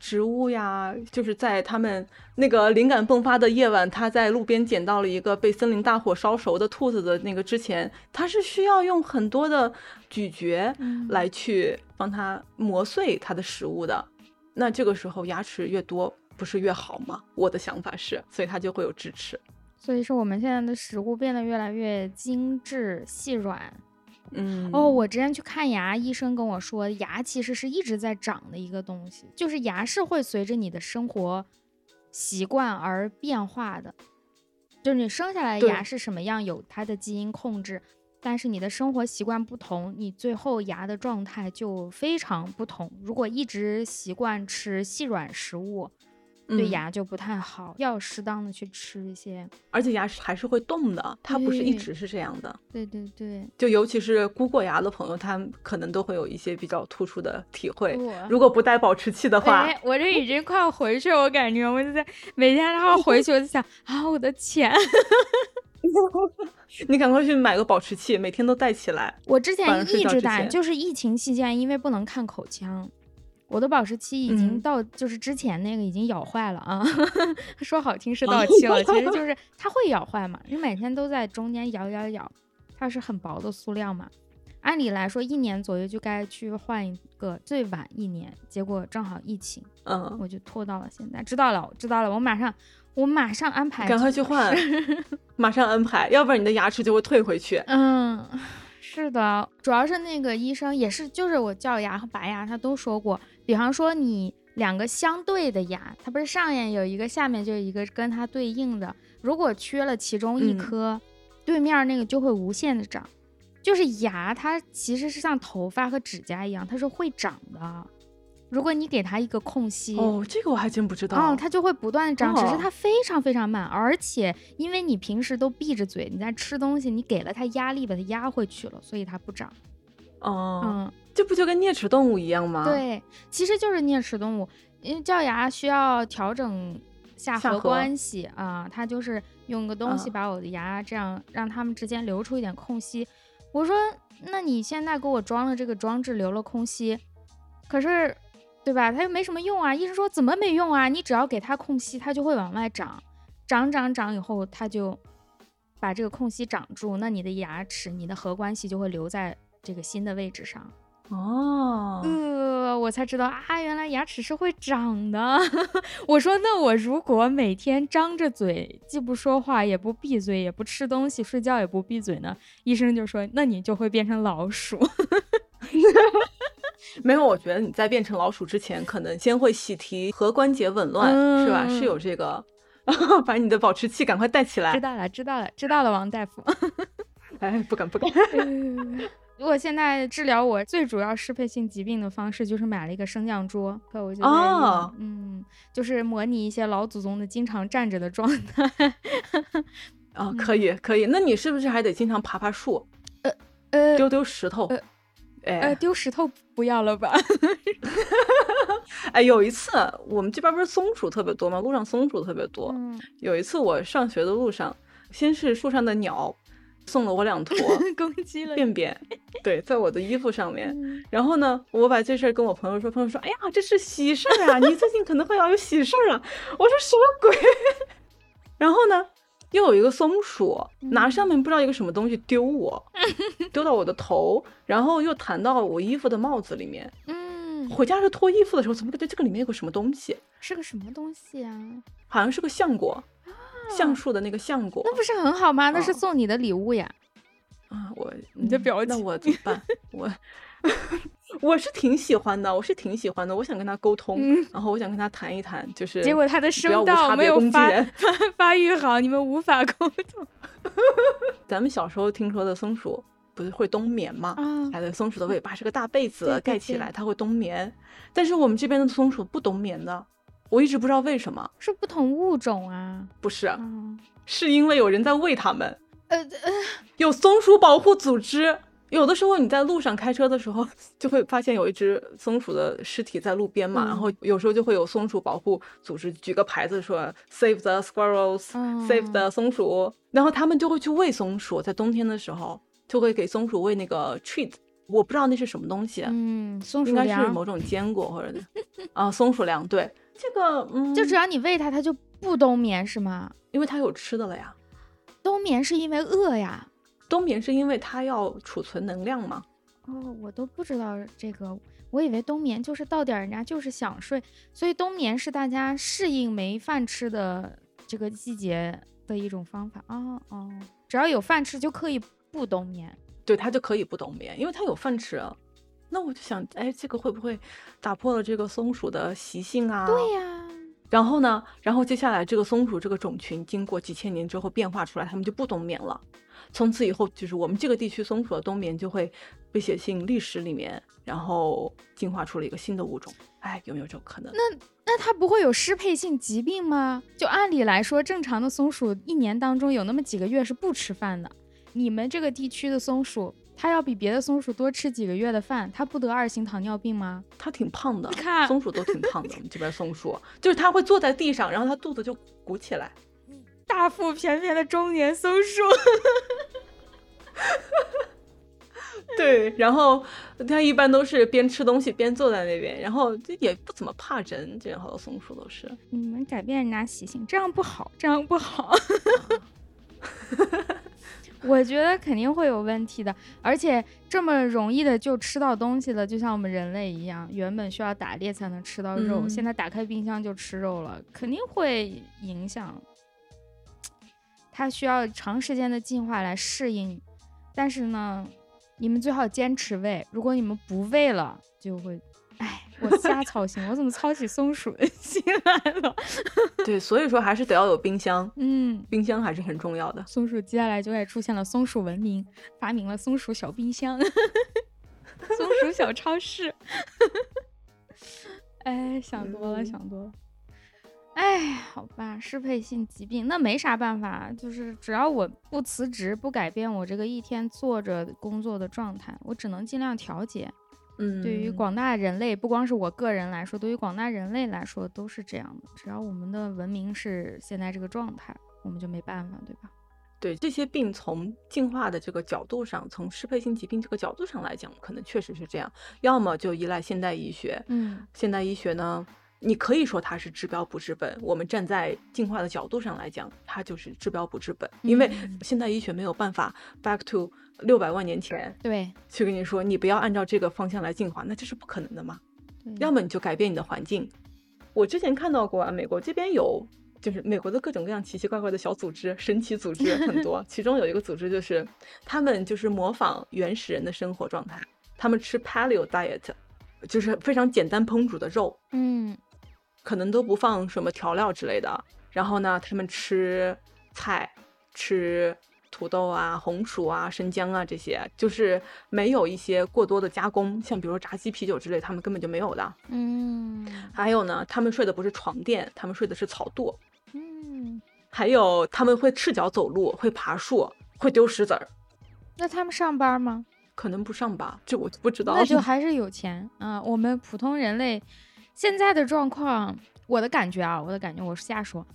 植物呀，就是在他们那个灵感迸发的夜晚，他在路边捡到了一个被森林大火烧熟的兔子的那个之前，他是需要用很多的咀嚼来去帮他磨碎他的食物的。那这个时候牙齿越多不是越好吗？我的想法是，所以他就会有智齿。所以说我们现在的食物变得越来越精致细软，嗯，哦，我之前去看牙，医生跟我说，牙其实是一直在长的一个东西，就是牙是会随着你的生活习惯而变化的，就是你生下来牙是什么样，有它的基因控制，但是你的生活习惯不同，你最后牙的状态就非常不同。如果一直习惯吃细软食物，对嗯牙就不太好，要适当的去吃一些。而且牙齿还是会动的，它不是一直是这样的。对对对，就尤其是箍过牙的朋友，他可能都会有一些比较突出的体会。如果不带保持器的话，哎，我这已经快要回去了，我感觉我就在每天然后回去，我就想啊，我的钱，你赶快去买个保持器，每天都带起来。我之前一直戴，就是疫情期间，因为不能看口腔，我的保质期已经嗯到，就是之前那个已经咬坏了啊，说好听是到期了，其实就 是它会咬坏嘛，你每天都在中间咬咬咬，它是很薄的塑料嘛。按理来说，一年左右就该去换一个，最晚一年。结果正好疫情，嗯，我就拖到了现在。知道了，知道了，我马上，我马上安排。赶快去换，马上安排，要不然你的牙齿就会退回去。嗯，是的，主要是那个医生也是，就是我叫牙和拔牙，他都说过，比方说你两个相对的牙，它不是上面有一个，下面就有一个跟它对应的，如果缺了其中一嗯颗，对面那个就会无限的长。就是牙，它其实是像头发和指甲一样，它是会长的。如果你给它一个空隙，哦，这个我还真不知道。哦，它就会不断地长，只是哦它非常非常慢，而且因为你平时都闭着嘴，你在吃东西，你给了它压力，把它压回去了，所以它不长。哦，嗯，这不就跟啮齿动物一样吗？，对，其实就是啮齿动物，因为叫牙需要调整下颌关系啊，它就是用个东西嗯把我的牙这样让它们之间留出一点空隙。我说，那你现在给我装了这个装置，留了空隙，可是，对吧？它又没什么用啊。医生说怎么没用啊？你只要给它空隙，它就会往外长，长长长以后，它就把这个空隙长住，那你的牙齿、你的颌关系就会留在这个新的位置上。哦，呃，我才知道啊，原来牙齿是会长的。我说，那我如果每天张着嘴，既不说话，也不闭嘴，也不吃东西，睡觉也不闭嘴呢？医生就说，那你就会变成老鼠。没有，我觉得你在变成老鼠之前，可能先会喜提颌关节紊乱，是吧？是嗯有这个，把你的保持器赶快带起来知。道了，知道了，知道了，王大夫。哎，不敢不敢。呃我现在治疗我最主要适配性疾病的方式就是买了一个升降桌，可我就在用哦嗯，就是模拟一些老祖宗的经常站着的状态。啊，可以可以。那你是不是还得经常爬爬树，呃呃丢丢石头？呃呃，哎丢石头不要了吧？哎，有一次我们这边不是松鼠特别多吗？路上松鼠特别多。嗯，有一次我上学的路上，先是树上的鸟送了我两坨 攻击了你。便便，对，在我的衣服上面。嗯然后呢，我把这事儿跟我朋友说，朋友说：“哎呀，这是喜事儿啊，你最近可能会要有喜事儿啊。”我说：“什么鬼？” 然后呢，又有一个松鼠拿上面不知道一个什么东西丢我，丢到我的头，然后又弹到我衣服的帽子里面。嗯，回家是脱衣服的时候，怎么感觉这个里面有个什么东西？是个什么东西啊？好像是个橡果，橡树的那个橡果。那不是很好吗？那是哦送你的礼物呀。啊，我你的表情那我怎么办？我 我是挺喜欢的，我是挺喜欢的，我想跟他沟通，嗯然后我想跟他谈一谈，就是结果他的声道没有发。发发育好，你们无法沟通 咱们小时候听说的松鼠不是会冬眠吗？啊。还有松鼠的尾巴是个大被子对对对盖起来，它会冬眠。但是我们这边的松鼠不冬眠的，我一直不知道为什么。是不同物种啊。不是，嗯，是因为有人在喂它们。呃呃，有松鼠保护组织。有的时候你在路上开车的时候，就会发现有一只松鼠的尸体在路边嘛，嗯然后有时候就会有松鼠保护组织举个牌子说 “Save the squirrels”，“Save、嗯 the 松鼠”，然后他们就会去喂松鼠，在冬天的时候就会给松鼠喂那个 treat，我不知道那是什么东西，嗯，松鼠应该是某种坚果或者 啊松鼠粮。对，这个嗯，就只要你喂它，它就不冬眠是吗？因为它有吃的了呀。冬眠是因为饿呀。冬眠是因为它要储存能量嘛？哦，我都不知道这个，我以为冬眠就是到点儿人家就是想睡，所以冬眠是大家适应没饭吃的这个季节的一种方法。哦哦，只要有饭吃就可以不冬眠。对，它就可以不冬眠，因为它有饭吃。那我就想，哎，这个会不会打破了这个松鼠的习性啊？对呀。然后呢？然后接下来这个松鼠这个种群经过几千年之后变化出来，它们就不冬眠了。从此以后，就是我们这个地区松鼠的冬眠就会被写进历史里面，然后进化出了一个新的物种。哎，有没有这种可能？那那它不会有适配性疾病吗？就按理来说，正常的松鼠一年当中有那么几个月是不吃饭的。你们这个地区的松鼠，它要比别的松鼠多吃几个月的饭，它不得二型糖尿病吗？它挺胖的，你看松鼠都挺胖的。我们这边松鼠就是它会坐在地上，然后它肚子就鼓起来。大腹便便的中年松鼠，对，然后它一般都是边吃东西边坐在那边，然后就也不怎么怕人，这样好多松鼠都是。你们改变人家习性，这样不好，这样不好。我觉得肯定会有问题的，而且这么容易的就吃到东西了，就像我们人类一样，原本需要打猎才能吃到肉，现在打开冰箱就吃肉了，肯定会影响。它需要长时间的进化来适应，但是呢，你们最好坚持喂。如果你们不喂了，就会，哎，我瞎操心，我怎么操起松鼠的 心来了？对，所以说还是得要有冰箱，嗯，冰箱还是很重要的。松鼠接下来就该出现了松鼠文明，发明了松鼠小冰箱，松鼠小超市。哎，想多了，想多了。哎，好吧，适配性疾病那没啥办法，就是只要我不辞职，不改变我这个一天坐着工作的状态，我只能尽量调节。嗯，对于广大人类，不光是我个人来说，对于广大人类来说都是这样的。只要我们的文明是现在这个状态，我们就没办法，对吧？对这些病，从进化的这个角度上，从适配性疾病这个角度上来讲，可能确实是这样。要么就依赖现代医学，嗯，现代医学呢？你可以说它是治标不治本。我们站在进化的角度上来讲，它就是治标不治本。因为现代医学没有办法 back to 六百万年前，对，去跟你说你不要按照这个方向来进化，那这是不可能的嘛。要么你就改变你的环境。我之前看到过啊，美国这边有，就是美国的各种各样奇奇怪怪的小组织、神奇组织 很多。其中有一个组织就是，他们就是模仿原始人的生活状态，他们吃 paleo diet，就是非常简单烹煮的肉。嗯。可能都不放什么调料之类的，然后呢，他们吃菜，吃土豆啊、红薯啊、生姜啊这些，就是没有一些过多的加工，像比如说炸鸡、啤酒之类，他们根本就没有的。嗯，还有呢，他们睡的不是床垫，他们睡的是草垛。嗯，还有他们会赤脚走路，会爬树，会丢石子儿。那他们上班吗？可能不上吧，这我就不知道。那就 还是有钱啊，我们普通人类。现在的状况，我的感觉啊，我的感觉，我是瞎说。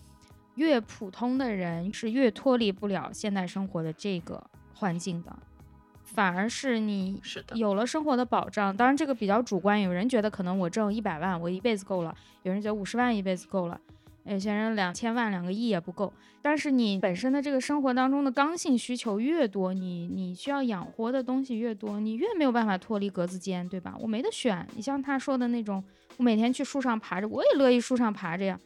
越普通的人是越脱离不了现代生活的这个环境的，反而是你有了生活的保障。当然这个比较主观，有人觉得可能我挣一百万，我一辈子够了；有人觉得五十万一辈子够了。有些人两千万、两个亿也不够，但是你本身的这个生活当中的刚性需求越多，你你需要养活的东西越多，你越没有办法脱离格子间，对吧？我没得选。你像他说的那种，我每天去树上爬着，我也乐意树上爬着呀。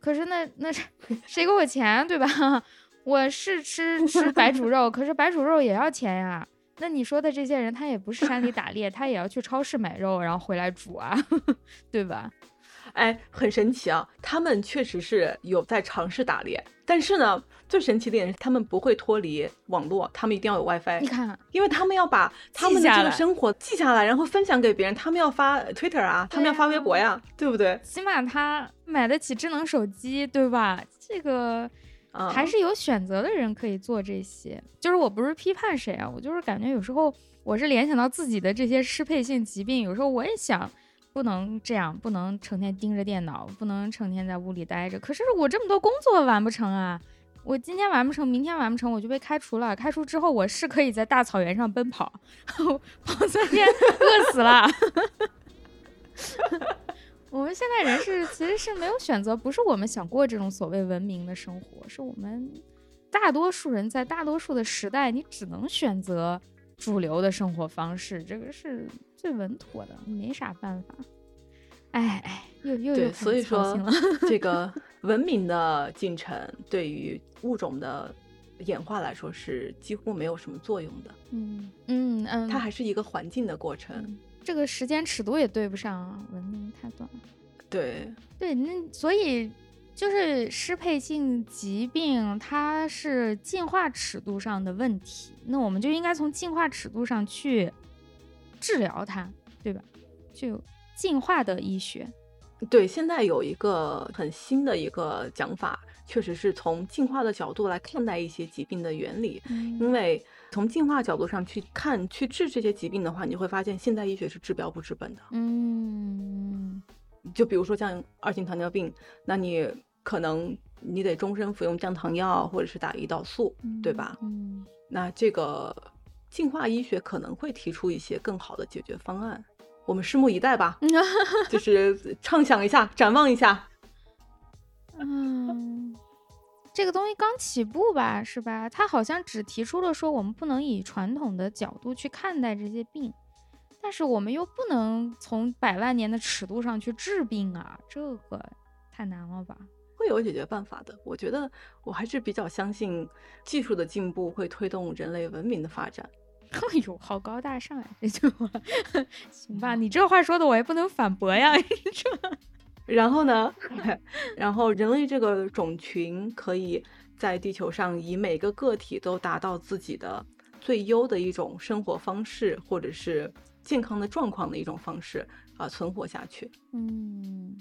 可是那那 谁给我钱，对吧？我是吃吃白 煮肉，可是白煮肉也要钱呀。那你说的这些人，他也不是山里打猎，他也要去超市买肉，然后回来煮啊，对吧？哎，很神奇啊！他们确实是有在尝试打猎，但是呢，最神奇的点是他们不会脱离网络，他们一定要有 WiFi。你看，因为他们要把他们的这个生活记下来，然后分享给别人，他们要发 Twitter 啊，他们要发微博呀，对不对？起码他买得起智能手机，对吧？这个还是有选择的人可以做这些。就是我不是批判谁啊，我就是感觉有时候我是联想到自己的这些适配性疾病，有时候我也想。不能这样，不能成天盯着电脑，不能成天在屋里待着。可是我这么多工作完不成啊？我今天完不成，明天完不成，我就被开除了。开除之后，我是可以在大草原上奔跑，跑三天饿死了。我们现在人是其实是没有选择，不是我们想过这种所谓文明的生活，是我们大多数人在大多数的时代，你只能选择主流的生活方式，这个是。最稳妥的，没啥办法。哎哎，又又对，所以说这 个文明的进程对于物种的演化来说是几乎没有什么作用的。嗯嗯嗯，它还是一个环境的过程。这个时间尺度也对不上，文明太短。对对，那所以就是适配性疾病，它是进化尺度上的问题，那我们就应该从进化尺度上去治疗它，对吧？就进化的医学。对，现在有一个很新的一个讲法，确实是从进化的角度来看待一些疾病的原理。因为从进化角度上去看、去治这些疾病的话，你会发现现代医学是治标不治本的。嗯，就比如说像二型糖尿病，那你可能你得终身服用降糖药，或者是打胰岛素，对吧？嗯，那这个进化医学可能会提出一些更好的解决方案。我们拭目以待吧，就是畅想一下，展望一下。嗯，这个东西刚起步吧，是吧？他好像只提出了说，我们不能以传统的角度去看待这些病，但是我们又不能从百万年的尺度上去治病啊，这个太难了吧？会有解决办法的。我觉得我还是比较相信技术的进步会推动人类文明的发展。哎呦，好高大上呀！这句话，行吧？你这话说的我也不能反驳呀。这，然后呢？然后人类这个种群可以在地球上以每个个体都达到自己的最优的一种生活方式，或者是健康的状况的一种方式啊，存活下去。嗯，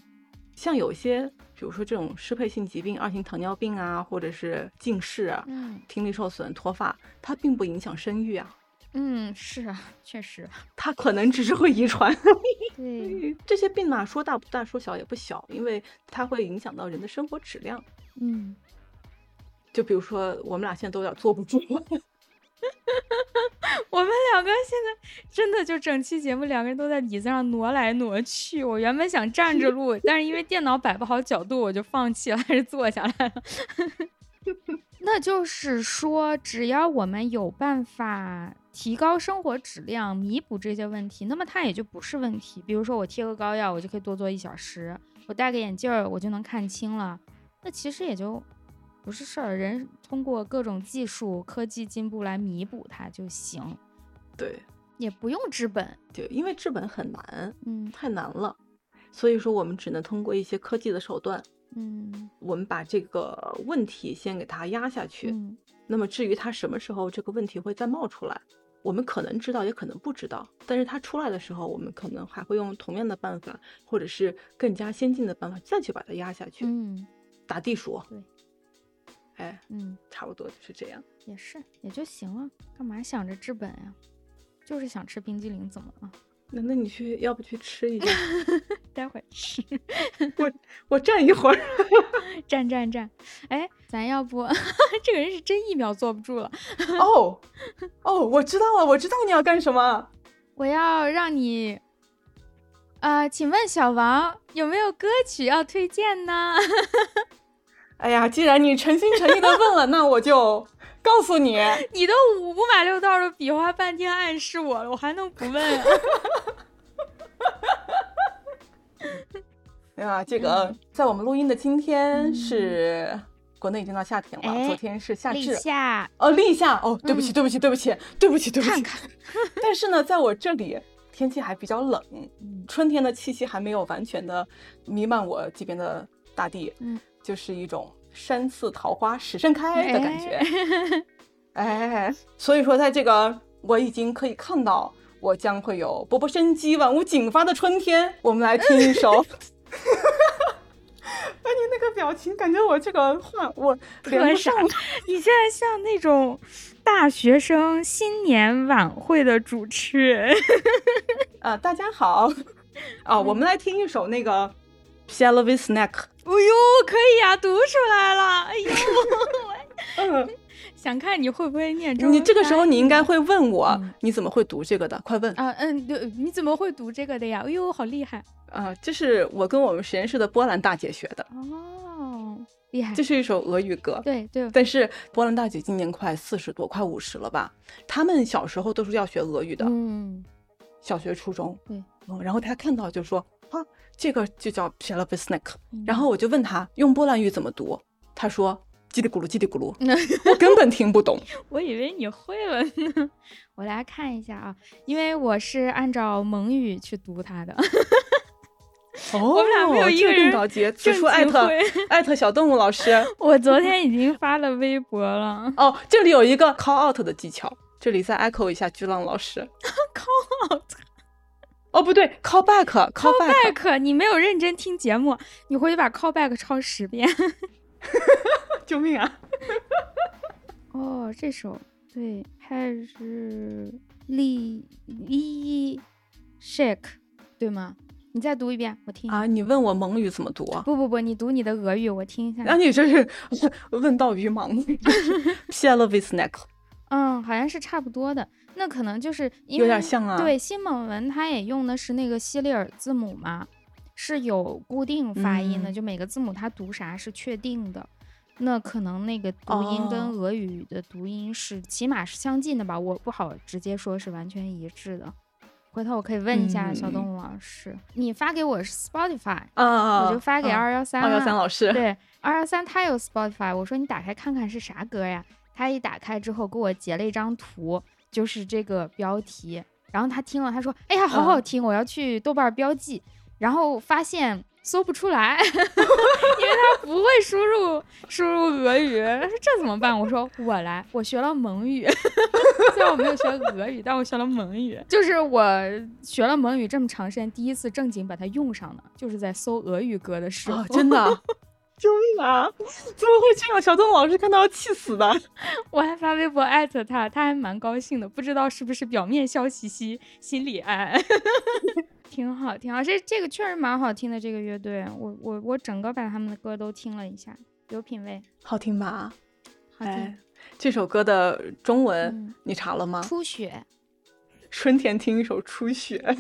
像有些，比如说这种适配性疾病，二型糖尿病啊，或者是近视啊，听力受损、脱发，它并不影响生育啊。嗯，是啊，确实，它可能只是会遗传。对，这些病嘛，说大不大，说小也不小，因为它会影响到人的生活质量。嗯，就比如说我们俩现在都有点坐不住。我们两个现在真的就整期节目，两个人都在椅子上挪来挪去。我原本想站着录，但是因为电脑摆不好角度，我就放弃了，还是坐下来了。那就是说，只要我们有办法提高生活质量，弥补这些问题，那么它也就不是问题。比如说，我贴个膏药，我就可以多坐一小时；我戴个眼镜儿，我就能看清了。那其实也就不是事儿。人通过各种技术、科技进步来弥补它就行。对，也不用治本。对，因为治本很难，嗯，太难了。所以说，我们只能通过一些科技的手段。嗯，我们把这个问题先给它压下去。嗯，那么至于它什么时候这个问题会再冒出来，我们可能知道，也可能不知道。但是它出来的时候，我们可能还会用同样的办法，或者是更加先进的办法再去把它压下去。嗯，打地鼠。对。哎，嗯，差不多就是这样。也是，也就行了。干嘛想着治本呀？就是想吃冰激凌，怎么了？那那你去，要不去吃一下？待会儿吃。我我站一会儿，站站站。哎，咱要不，这个人是真一秒坐不住了。哦哦，我知道了，我知道你要干什么。我要让你，呃，请问小王有没有歌曲要推荐呢？哎呀，既然你诚心诚意的问了，那我就。告诉你，你都五马六道的比划半天暗示我了，我还能不问？哎 呀，这个在我们录音的今天是国内已经到夏天了，昨天是夏至，立夏哦，立夏哦，对不起，对不起，对不起，对不起，对不起。看看，但是呢，在我这里天气还比较冷，春天的气息还没有完全的弥漫我这边的大地，嗯，就是一种。山寺桃花始盛开的感觉，哎，所以说在这个我已经可以看到，我将会有勃勃生机、万物锦发的春天。我们来听一首，哎，你那个表情，感觉我这个话我连不上。你现在像那种大学生新年晚会的主持人。啊，大家好，啊，我们来听一首那个。S h a l l we snack？哎呦，可以呀，读出来了。哎呦，想看你会不会念中。你这个时候你应该会问我，你怎么会读这个的？快问啊！嗯，对你怎么会读这个的呀？哎呦，好厉害！啊，这是我跟我们实验室的波兰大姐学的。哦，厉害！这是一首俄语歌。对对。但是波兰大姐今年快四十多，快五十了吧？他们小时候都是要学俄语的。嗯。小学、初中。对。嗯，然后他看到就说。啊，这个就叫 p e l o v i s n a k 然后我就问他用波兰语怎么读，他说叽里咕噜叽里咕噜，我根本听不懂。我以为你会了呢。我来看一下啊，因为我是按照蒙语去读它的。哦，我们俩没有一个人高级。此处艾特艾特小动物老师。我昨天已经发了微博了。哦，这里有一个 call out 的技巧，这里再 echo 一下巨浪老师。call out。哦，不对，call back，call back。你没有认真听节目，你回去把 call back 抄十遍。救命啊！哦，这首对，还是利利 shake 对吗？你再读一遍，我听啊！你问我蒙语怎么读？不不不，你读你的俄语，我听一下。那你这是问道于盲。e l v i s neck。嗯，好像是差不多的。那可能就是有点像啊。对，新蒙文它也用的是那个西里尔字母嘛，是有固定发音的，就每个字母它读啥是确定的。那可能那个读音跟俄语的读音是起码是相近的吧？我不好直接说是完全一致的。回头我可以问一下小动物老师，你发给我是 Spotify，啊我就发给二幺三，二幺三老师，对，二幺三他有 Spotify，我说你打开看看是啥歌呀？他一打开之后给我截了一张图，就是这个标题，然后他听了，他说，哎呀，好好听，我要去豆瓣标记，然后发现。搜不出来，因为他不会输入输入俄语，他说这怎么办？我说我来，我学了蒙语，虽然我没有学俄语，但我学了蒙语。就是我学了蒙语这么长时间，第一次正经把它用上了，就是在搜俄语歌的时候。真的，救命啊！怎么会这样？小东老师看到要气死的。我还发微博艾特他，他还蛮高兴的，不知道是不是表面笑嘻嘻，心里安安。挺好，挺好，这这个确实蛮好听的。这个乐队，我我我整个把他们的歌都听了一下，有品位，好听吧？好听。这首歌的中文你查了吗？初雪。春天听一首初雪，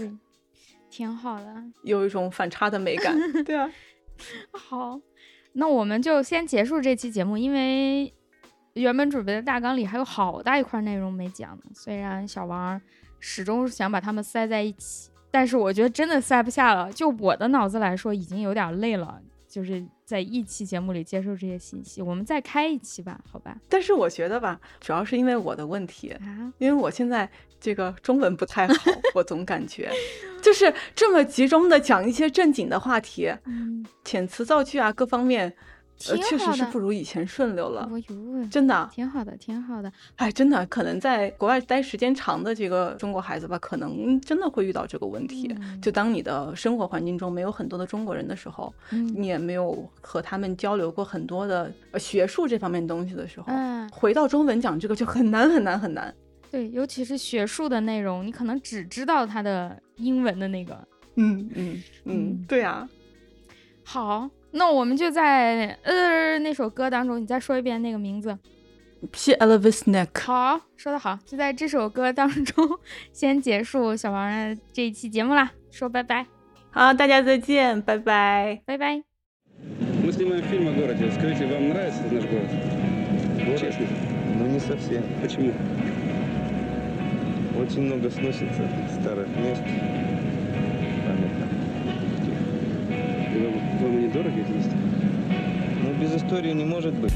挺好的，有一种反差的美感。对啊。好，那我们就先结束这期节目，因为原本准备的大纲里还有好大一块内容没讲呢。虽然小王始终想把它们塞在一起。但是我觉得真的塞不下了，就我的脑子来说，已经有点累了。就是在一期节目里接受这些信息，我们再开一期吧，好吧？但是我觉得吧，主要是因为我的问题啊，因为我现在这个中文不太好，我总感觉就是这么集中的讲一些正经的话题，遣词造句啊，各方面。呃，确实是不如以前顺溜了，真的，挺好的，挺好的。哎，真的，可能在国外待时间长的这个中国孩子吧，可能真的会遇到这个问题。就当你的生活环境中没有很多的中国人的时候，你也没有和他们交流过很多的学术这方面东西的时候，回到中文讲这个就很难很难很难。对，尤其是学术的内容，你可能只知道它的英文的那个。嗯嗯嗯，对啊。好。那我们就在呃那首歌当中，你再说一遍那个名字。P. Elvis Neck。好，说的好，就在这首歌当中先结束小王的这一期节目啦，说拜拜。好，大家再见，拜拜，拜拜。Мы снимаем фильм о городе. Скажите, вам нравится наш город? Честно? Ну не совсем. Почему? Очень много сносится старых мест. По-твоему, недорого это место? Без истории не может быть.